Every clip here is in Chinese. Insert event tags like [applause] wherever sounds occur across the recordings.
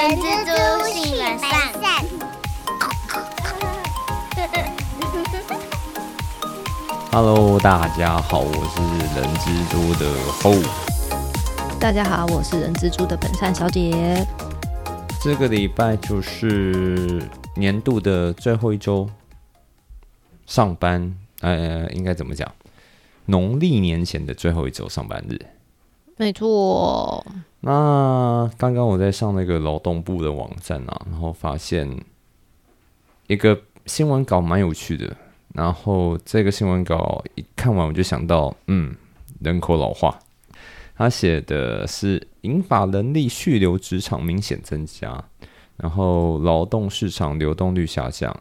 人蜘蛛性本善。Hello，大家好，我是人蜘蛛的后。大家好，我是人蜘蛛的本善小姐。这个礼拜就是年度的最后一周，上班，呃，应该怎么讲？农历年前的最后一周上班日。没错，那刚刚我在上那个劳动部的网站啊，然后发现一个新闻稿蛮有趣的。然后这个新闻稿一看完，我就想到，嗯，人口老化。他写的是银发能力续留职场明显增加，然后劳动市场流动率下降，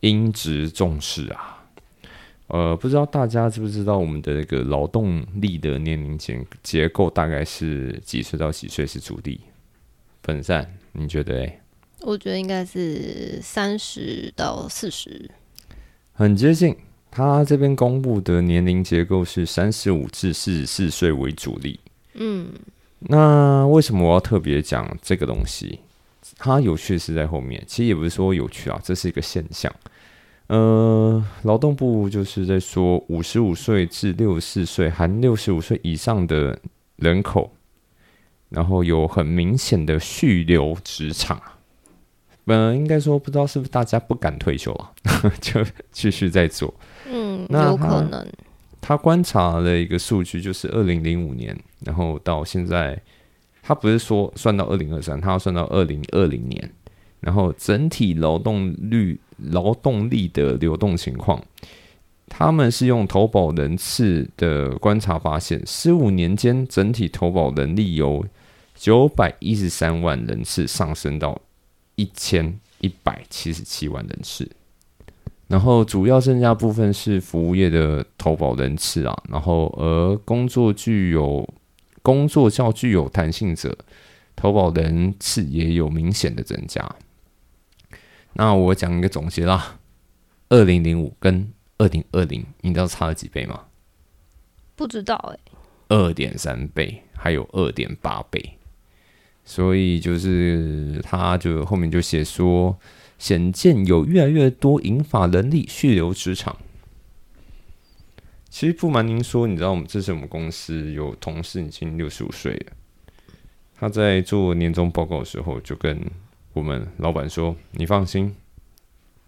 因职重视啊。呃，不知道大家知不知道我们的那个劳动力的年龄结结构大概是几岁到几岁是主力？本善，你觉得？诶？我觉得应该是三十到四十。很接近，他这边公布的年龄结构是三十五至四十四岁为主力。嗯，那为什么我要特别讲这个东西？它有趣是在后面，其实也不是说有趣啊，这是一个现象。呃，劳动部就是在说，五十五岁至六十四岁含六十五岁以上的人口，然后有很明显的续留职场。呃，应该说不知道是不是大家不敢退休了，[laughs] 就继续在做。嗯，那有可能。他观察了一个数据，就是二零零五年，然后到现在，他不是说算到二零二三，他要算到二零二零年，然后整体劳动率、劳动力的流动情况，他们是用投保人次的观察发现，十五年间整体投保人力由九百一十三万人次上升到一千一百七十七万人次。然后主要增加部分是服务业的投保人次啊，然后而工作具有工作较具有弹性者，投保人次也有明显的增加。那我讲一个总结啦，二零零五跟二零二零，你知道差了几倍吗？不知道哎、二点三倍，还有二点八倍。所以就是他就后面就写说。显见有越来越多银发人力续留职场。其实不瞒您说，你知道我们这是我们公司有同事已经六十五岁了，他在做年终报告的时候就跟我们老板说：“你放心，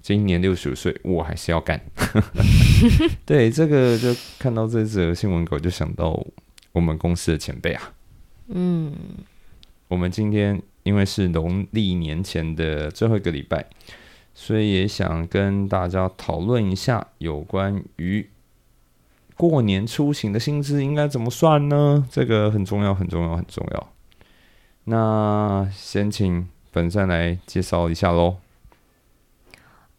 今年六十五岁，我还是要干。[laughs] ”对，这个就看到这则新闻稿，就想到我们公司的前辈啊。嗯，我们今天。因为是农历年前的最后一个礼拜，所以也想跟大家讨论一下有关于过年出行的薪资应该怎么算呢？这个很重要，很重要，很重要。那先请本善来介绍一下喽。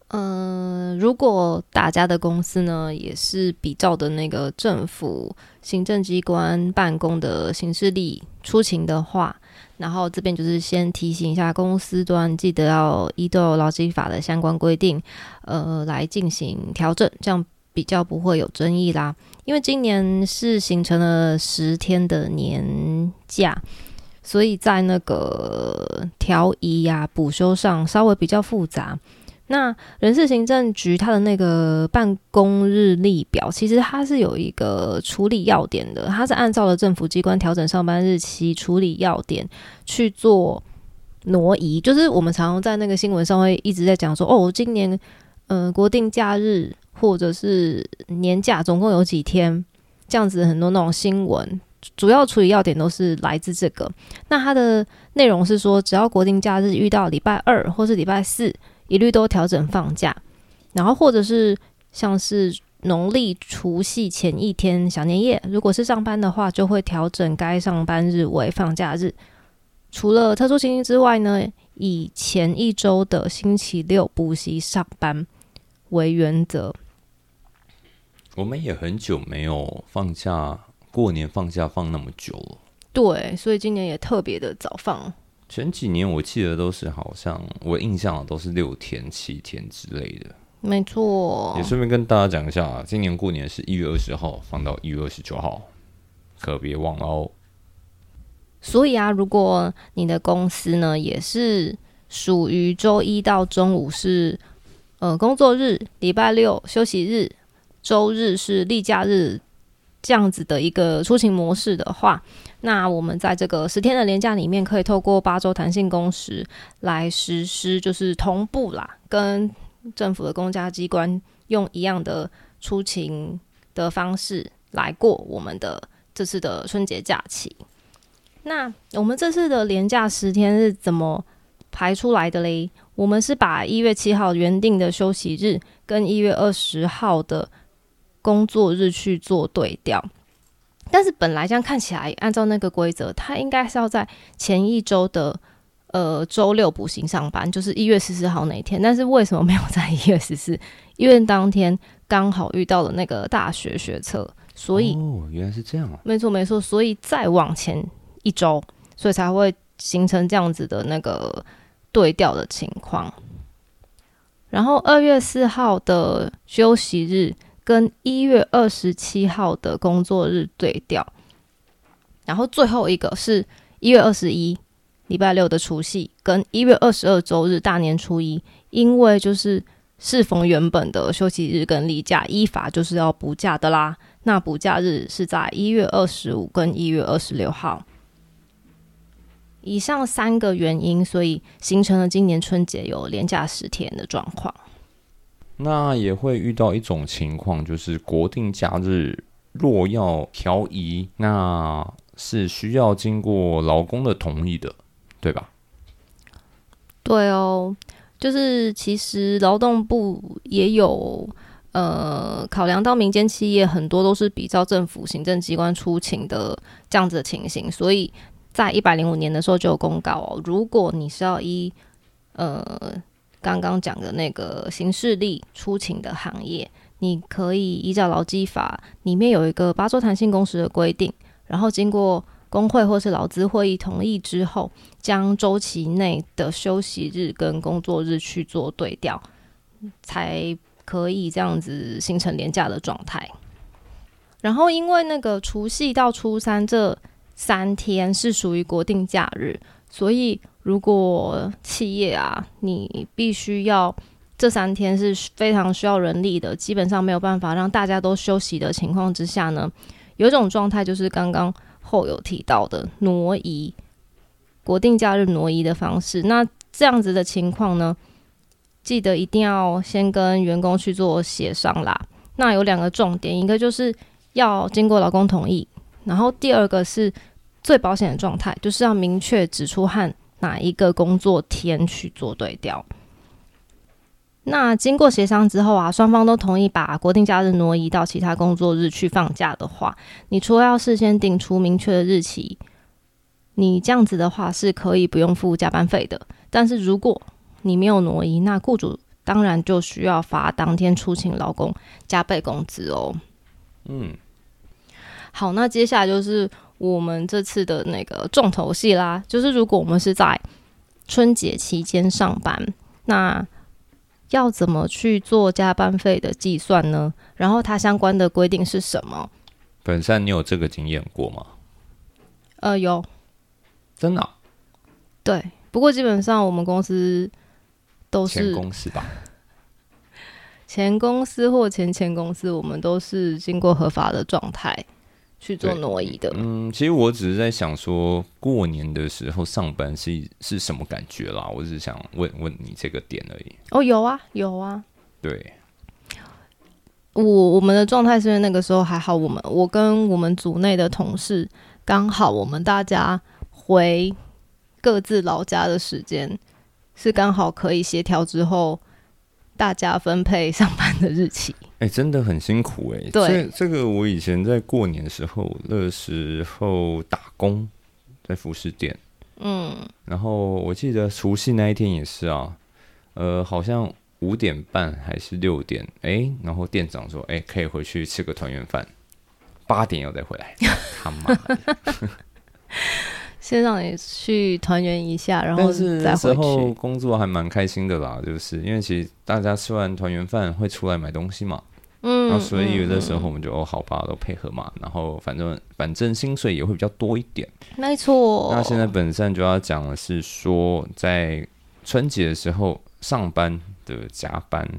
嗯、呃，如果大家的公司呢也是比照的那个政府行政机关办公的行事历出勤的话。然后这边就是先提醒一下公司端，记得要依照劳基法的相关规定，呃，来进行调整，这样比较不会有争议啦。因为今年是形成了十天的年假，所以在那个调移呀、补休上稍微比较复杂。那人事行政局它的那个办公日历表，其实它是有一个处理要点的，它是按照了政府机关调整上班日期处理要点去做挪移。就是我们常常在那个新闻上会一直在讲说，哦，今年呃国定假日或者是年假总共有几天，这样子很多那种新闻，主要处理要点都是来自这个。那它的内容是说，只要国定假日遇到礼拜二或是礼拜四。一律都调整放假，然后或者是像是农历除夕前一天小年夜，如果是上班的话，就会调整该上班日为放假日。除了特殊情形之外呢，以前一周的星期六补习上班为原则。我们也很久没有放假，过年放假放那么久了。对，所以今年也特别的早放。前几年我记得都是好像我印象都是六天七天之类的，没错。也顺便跟大家讲一下，今年过年是一月二十号放到一月二十九号，可别忘了哦。所以啊，如果你的公司呢也是属于周一到中午是呃工作日，礼拜六休息日，周日是例假日这样子的一个出勤模式的话，那我们在这个十天的年假里面，可以透过八周弹性工时来实施，就是同步啦，跟政府的公家机关用一样的出勤的方式来过我们的这次的春节假期。那我们这次的连假十天是怎么排出来的嘞？我们是把一月七号原定的休息日跟一月二十号的工作日去做对调。但是本来这样看起来，按照那个规则，他应该是要在前一周的呃周六补行上班，就是一月十四号那一天。但是为什么没有在一月十四？[laughs] 因为当天刚好遇到了那个大学学测，所以哦，原来是这样啊。没错没错，所以再往前一周，所以才会形成这样子的那个对调的情况。然后二月四号的休息日跟一月二十七号的工作日对调，然后最后一个是一月二十一礼拜六的除夕跟一月二十二周日大年初一，因为就是适逢原本的休息日跟例假，依法就是要补假的啦。那补假日是在一月二十五跟一月二十六号。以上三个原因，所以形成了今年春节有连假十天的状况。那也会遇到一种情况，就是国定假日若要调移，那是需要经过劳工的同意的，对吧？对哦，就是其实劳动部也有呃考量到民间企业很多都是比照政府行政机关出勤的这样子的情形，所以在一百零五年的时候就有公告哦，如果你是要依呃刚刚讲的那个刑事力出勤的行业，你可以依照劳基法里面有一个八周弹性工时的规定，然后经过工会或是劳资会议同意之后，将周期内的休息日跟工作日去做对调，才可以这样子形成廉价的状态。然后因为那个除夕到初三这三天是属于国定假日，所以如果企业啊，你必须要这三天是非常需要人力的，基本上没有办法让大家都休息的情况之下呢，有一种状态就是刚刚后有提到的挪移国定假日挪移的方式。那这样子的情况呢，记得一定要先跟员工去做协商啦。那有两个重点，一个就是要经过劳工同意，然后第二个是最保险的状态，就是要明确指出和哪一个工作天去做对调。那经过协商之后啊，双方都同意把国定假日挪移到其他工作日去放假的话，你除了要事先定出明确的日期，你这样子的话是可以不用付加班费的。但是如果你没有挪移，那雇主当然就需要罚当天出勤劳工加倍工资哦。嗯，好，那接下来就是我们这次的那个重头戏啦，就是如果我们是在春节期间上班，那要怎么去做加班费的计算呢？然后它相关的规定是什么？本善，你有这个经验过吗？呃，有，真的啊、对，不过基本上我们公司都前是公司吧？前公司或前前公司，我们都是经过合法的状态去做挪移的。嗯，其实我只是在想说，过年的时候上班是是什么感觉啦？我只是想问问你这个点而已。哦，有啊，有啊。对，我我们的状态是因为那个时候还好，我们我跟我们组内的同事刚好，我们大家回各自老家的时间是刚好可以协调之后，大家分配上班的日期。[laughs] 哎、真的很辛苦哎、对。这这个我以前在过年的时候，那时候打工在服饰店，嗯，然后我记得除夕那一天也是啊，呃，好像五点半还是六点，哎、然后店长说，哎、可以回去吃个团圆饭，八点要再回来，[laughs] 他妈的！先让你去团圆一下，然后但是再那时回候去。工作还蛮开心的啦，就是因为其实大家吃完团圆饭会出来买东西嘛，嗯嗯，那所以有的时候嗯我们就哦好吧，都配合嘛，然后反正反正薪水也会比较多一点。没错。那现在本身就要讲的是说，在春节的时候上班的加班，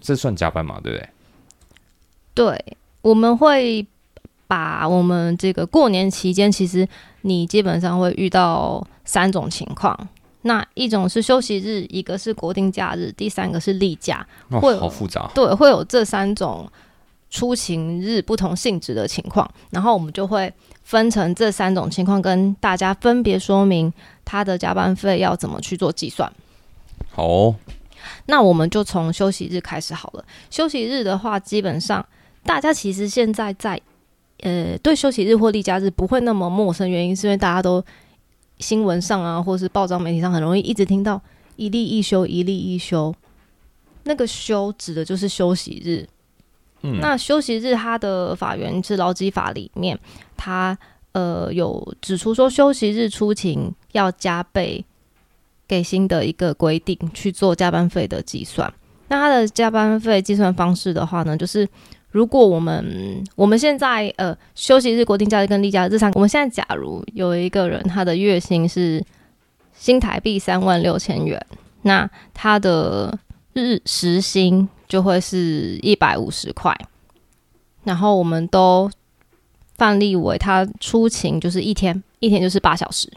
这算加班嘛？对不对？对，我们会把我们这个过年期间，其实你基本上会遇到三种情况。那一种是休息日，一个是国定假日，第三个是例假。哦会，好复杂。对，会有这三种出勤日不同性质的情况，然后我们就会分成这三种情况，跟大家分别说明他的加班费要怎么去做计算。好哦，那我们就从休息日开始好了。休息日的话，基本上大家其实现在在呃对休息日或例假日不会那么陌生，原因是因为大家都新闻上啊，或是报章媒体上很容易一直听到一例一休，一例一休。那个休指的就是休息日。嗯，那休息日它的法源是劳基法里面，它呃有指出说休息日出勤要加倍给薪的一个规定去做加班费的计算。那它的加班费计算方式的话呢，就是如果我们我们现在呃休息日、国定假日跟例假日这三个，我们现在假如有一个人他的月薪是新台币三万六千元，那他的日时薪就会是一百五十块，然后我们都范例为他出勤就是一天，一天就是八小时。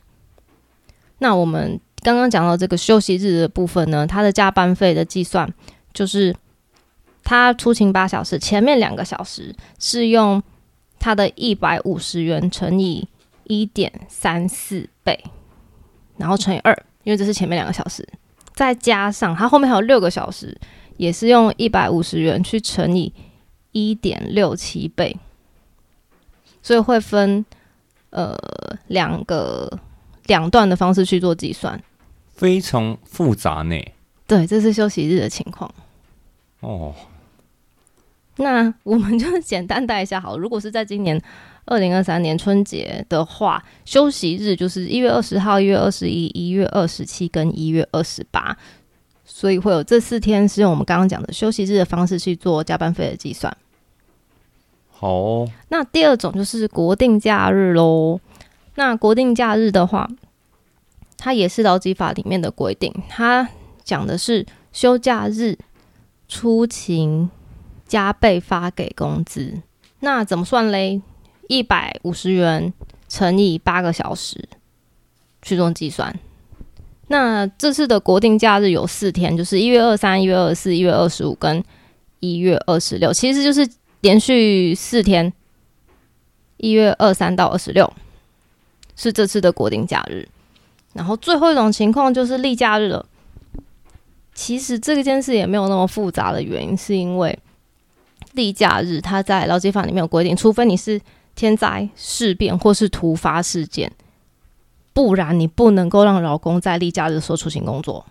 那我们刚刚讲到这个休息日的部分呢，他的加班费的计算就是他出勤八小时，前面两个小时是用他的一百五十元乘以一点三四倍，然后乘以二，因为这是前面两个小时，再加上他后面还有六个小时，也是用一百五十元去乘以一点六七倍，所以会分呃两个两段的方式去做计算。非常复杂呢。对，这是休息日的情况。哦，那我们就 [laughs] 简单带一下好了。如果是在今年二零二三年春节的话，休息日就是一月二十号、一月二十一、一月二十七跟一月二十八，所以会有这四天是用我们刚刚讲的休息日的方式去做加班费的计算。好哦，那第二种就是国定假日喽。那国定假日的话，它也是劳基法里面的规定，它讲的是休假日出勤加倍发给工资。那怎么算嘞？一百五十元乘以八个小时去做计算。那这次的国定假日有四天，就是一月二三、一月二四、一月二十五跟一月二十六，其实就是连续四天，一月二三到二十六是这次的国定假日。然后最后一种情况就是例假日了。其实这件事也没有那么复杂的原因，是因为例假日它在劳基法里面有规定，除非你是天灾事变或是突发事件，不然你不能够让劳工在例假日说出勤工作。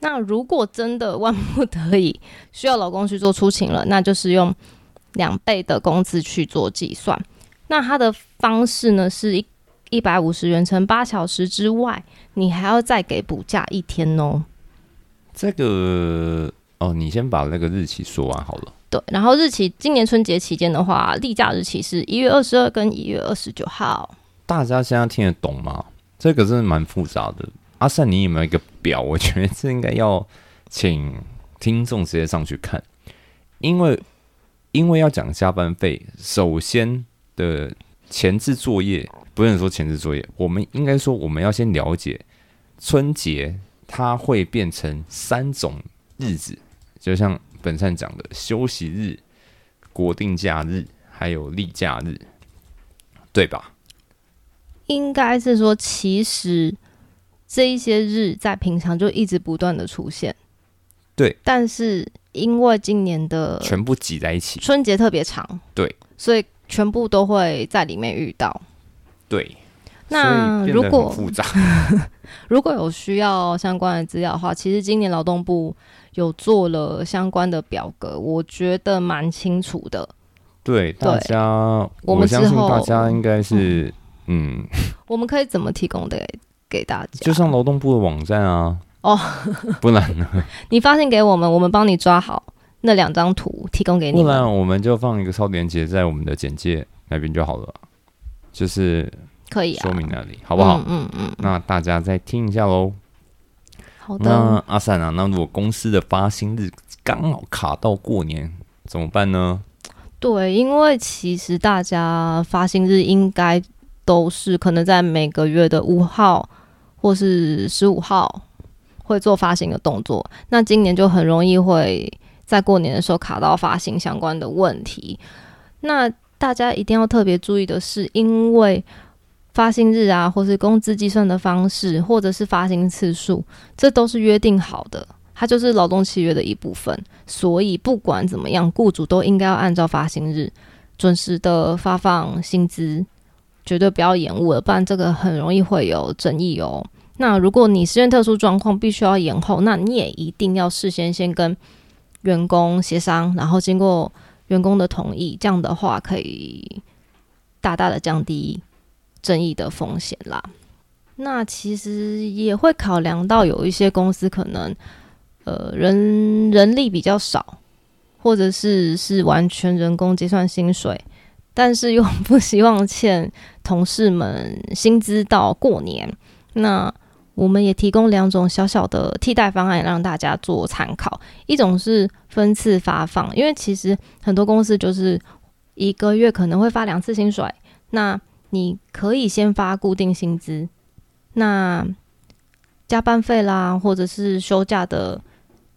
那如果真的万不得已需要劳工去做出勤了，那就是用两倍的工资去做计算。那它的方式呢是一一百五十元乘八小时之外，你还要再给补假一天哦。这个哦，你先把那个日期说完好了。然后日期今年春节期间的话，例假日期是一月二十二跟一月二十九号。大家现在听得懂吗？这个真的蛮复杂的。阿善，你有没有一个表？我觉得这应该要请听众直接上去看，因为因为要讲加班费，首先的前置作业不能说前置作业，我们应该说我们要先了解春节它会变成三种日子，就像本善讲的休息日、国定假日还有例假日，对吧？应该是说，其实这一些日在平常就一直不断的出现。对，但是因为今年的全部挤在一起。春节特别长，对，所以全部都会在里面遇到。对，那如果复杂，[laughs] 如果有需要相关的资料的话，其实今年劳动部有做了相关的表格，我觉得蛮清楚的。对大家，我我们相信大家应该是，嗯，我们可以怎么提供的给给大家？就上劳动部的网站啊，哦，[laughs] 不然呢？[laughs] 你发信给我们，我们帮你抓好那两张图提供给你不然，我们就放一个超链接在我们的简介那边就好了，就是可以啊，说明那里，好不好？嗯嗯嗯，那大家再听一下喽。好那的。阿善啊，那如果公司的发薪日刚好卡到过年，怎么办呢？对，因为其实大家发薪日应该都是可能在每个月的五号或是十五号会做发行的动作，那今年就很容易会在过年的时候卡到发行相关的问题。那大家一定要特别注意的是，因为发薪日啊，或是工资计算的方式，或者是发薪次数，这都是约定好的，它就是劳动契约的一部分。所以不管怎么样，雇主都应该要按照发薪日准时的发放薪资，绝对不要延误了，不然这个很容易会有争议哦。那如果你实现特殊状况必须要延后，那你也一定要事先先跟员工协商，然后经过员工的同意，这样的话可以大大的降低争议的风险啦。那其实也会考量到有一些公司可能呃人人力比较少，或者是是完全人工结算薪水，但是又不希望欠同事们薪资到过年。那我们也提供两种小小的替代方案让大家做参考，一种是分次发放，因为其实很多公司就是一个月可能会发两次薪水，那你可以先发固定薪资，那加班费啦，或者是休假的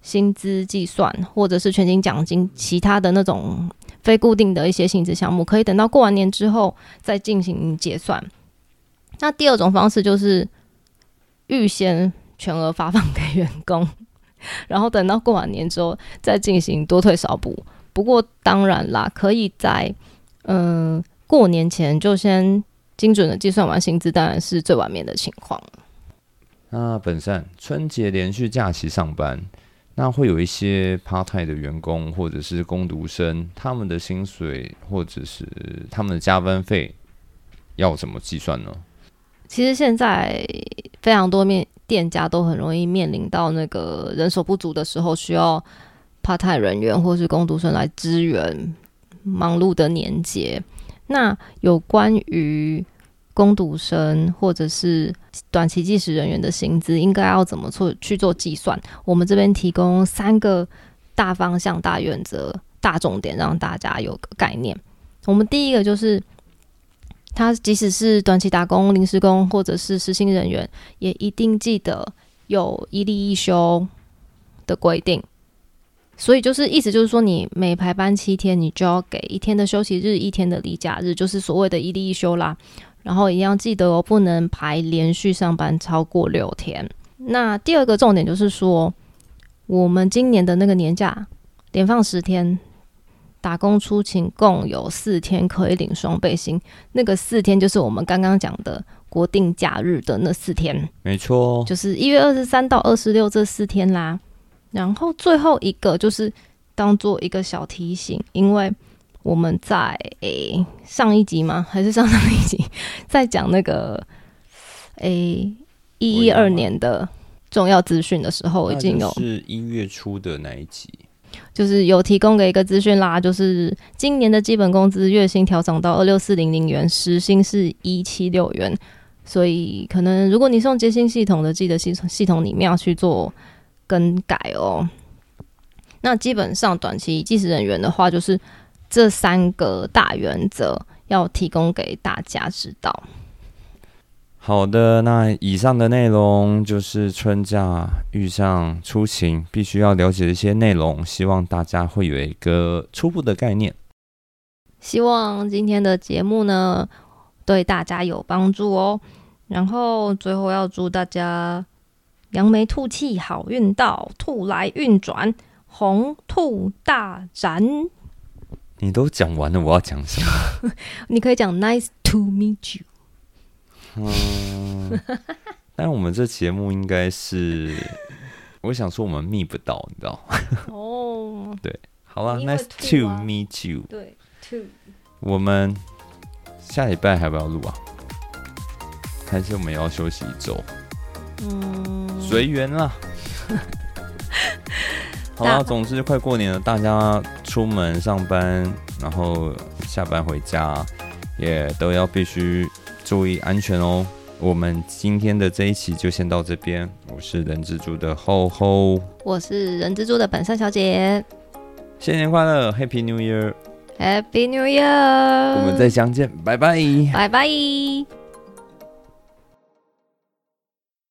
薪资计算，或者是全勤奖金，其他的那种非固定的一些薪资项目，可以等到过完年之后再进行结算。那第二种方式就是预先全额发放给员工，[laughs] 然后等到过完年之后再进行多退少补。不过当然啦，可以在嗯、过年前就先精准的计算完薪资，当然是最完美的情况。那本善春节连续假期上班，那会有一些 part time 的员工或者是工读生，他们的薪水或者是他们的加班费要怎么计算呢？其实现在非常多面店家都很容易面临到那个人手不足的时候，需要 part time 人员或是工读生来支援忙碌的年节。那有关于工读生或者是短期计时人员的薪资，应该要怎么做去做计算？我们这边提供三个大方向、大原则、大重点，让大家有个概念。我们第一个就是。他即使是短期打工、临时工或者是实薪人员，也一定记得有一例一休的规定。所以就是意思就是说，你每排班七天，你就要给一天的休息日、一天的例假日，就是所谓的一例一休啦。然后一样记得哦，不能排连续上班超过六天。那第二个重点就是说，我们今年的那个年假连放十天，打工出勤共有四天可以领双倍薪，那个四天就是我们刚刚讲的国定假日的那四天，没错，就是一月二十三到二十六这四天啦。然后最后一个就是当做一个小提醒，因为我们在诶、上一集吗？还是上上一集在讲那个诶一一二年的重要资讯的时候，已经有是一月初的那一集。就是有提供给一个资讯啦，就是今年的基本工资月薪调整到二六四零零元，时薪是一七六元，所以可能如果你是用结薪系统的，记得系统系统里面要去做更改哦。那基本上短期计时人员的话，就是这三个大原则要提供给大家知道。好的，那以上的内容就是春假遇上出行必须要了解的一些内容，希望大家会有一个初步的概念。希望今天的节目呢对大家有帮助哦。然后最后要祝大家扬眉吐气，好运到，兔来运转，红兔大展。你都讲完了，我要讲什么？[laughs] 你可以讲 Nice to meet you。嗯，但我们这节目应该是，我想说我们密不到，你知道吗？哦，[laughs] 好了，Nice to 啊 meet you。对，to 我们下礼拜还不要录啊？还是我们要休息一周？嗯，随缘啦。[laughs] 好了，总之快过年了，大家出门上班，然后下班回家，也都要必须注意安全哦。我们今天的这一期就先到这边。我是人蜘蛛的厚厚，我是人蜘蛛的本善小姐。新年快乐，Happy New Year！Happy New Year！我们再相见，拜拜，拜拜。